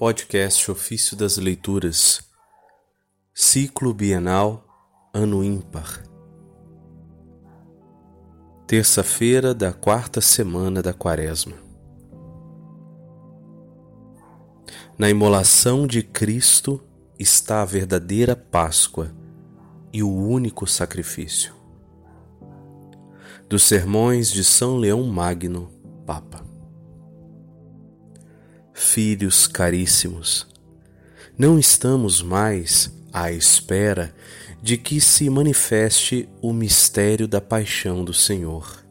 Podcast Ofício das Leituras, Ciclo Bienal, Ano Ímpar. Terça-feira da quarta semana da Quaresma. Na imolação de Cristo está a verdadeira Páscoa e o único sacrifício. Dos Sermões de São Leão Magno, Papa filhos caríssimos, não estamos mais à espera de que se manifeste o mistério da paixão do Senhor.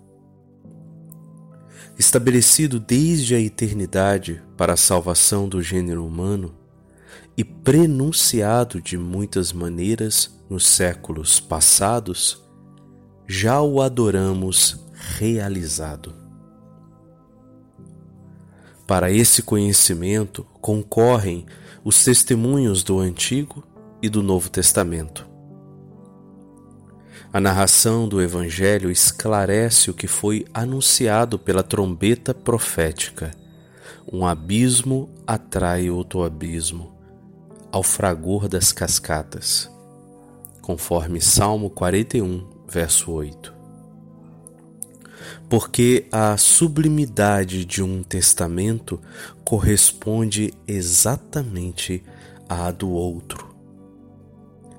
Estabelecido desde a eternidade para a salvação do gênero humano e prenunciado de muitas maneiras nos séculos passados, já o adoramos realizado. Para esse conhecimento concorrem os testemunhos do Antigo e do Novo Testamento. A narração do Evangelho esclarece o que foi anunciado pela trombeta profética. Um abismo atrai outro abismo, ao fragor das cascatas, conforme Salmo 41, verso 8 porque a sublimidade de um testamento corresponde exatamente à do outro,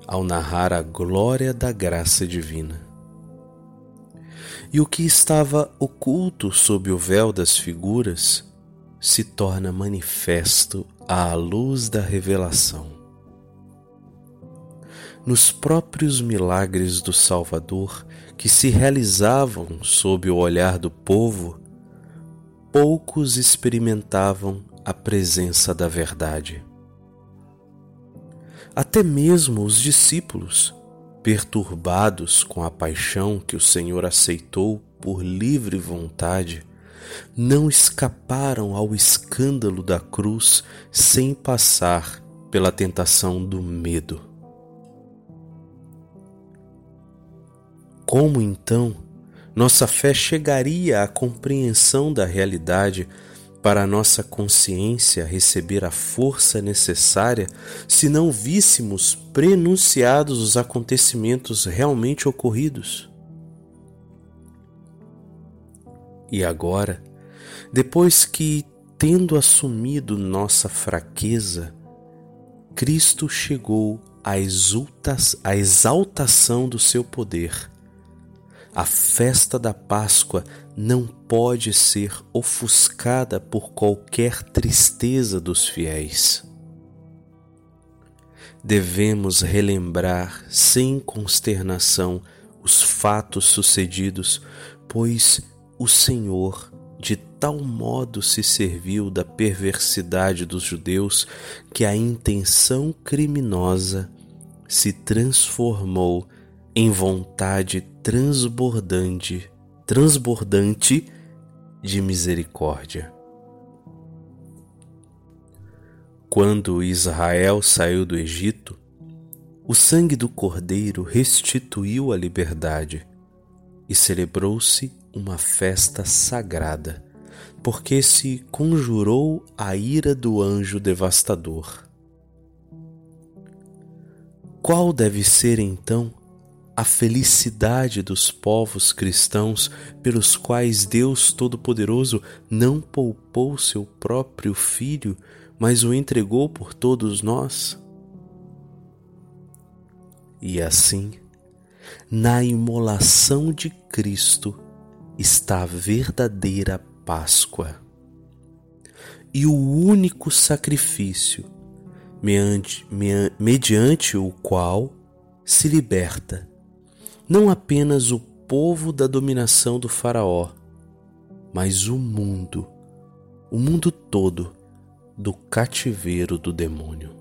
ao narrar a glória da graça divina. E o que estava oculto sob o véu das figuras se torna manifesto à luz da revelação nos próprios milagres do Salvador que se realizavam sob o olhar do povo, poucos experimentavam a presença da verdade. Até mesmo os discípulos, perturbados com a paixão que o Senhor aceitou por livre vontade, não escaparam ao escândalo da cruz sem passar pela tentação do medo. Como então nossa fé chegaria à compreensão da realidade para a nossa consciência receber a força necessária se não víssemos prenunciados os acontecimentos realmente ocorridos? E agora, depois que, tendo assumido nossa fraqueza, Cristo chegou à exaltação do seu poder a festa da Páscoa não pode ser ofuscada por qualquer tristeza dos fiéis. Devemos relembrar sem consternação os fatos sucedidos, pois o Senhor de tal modo se serviu da perversidade dos judeus que a intenção criminosa se transformou em vontade transbordante, transbordante de misericórdia. Quando Israel saiu do Egito, o sangue do Cordeiro restituiu a liberdade e celebrou-se uma festa sagrada, porque se conjurou a ira do anjo devastador. Qual deve ser então a felicidade dos povos cristãos pelos quais Deus Todo-Poderoso não poupou seu próprio Filho, mas o entregou por todos nós? E assim, na imolação de Cristo está a verdadeira Páscoa e o único sacrifício mediante, mediante o qual se liberta não apenas o povo da dominação do Faraó, mas o mundo, o mundo todo, do cativeiro do demônio.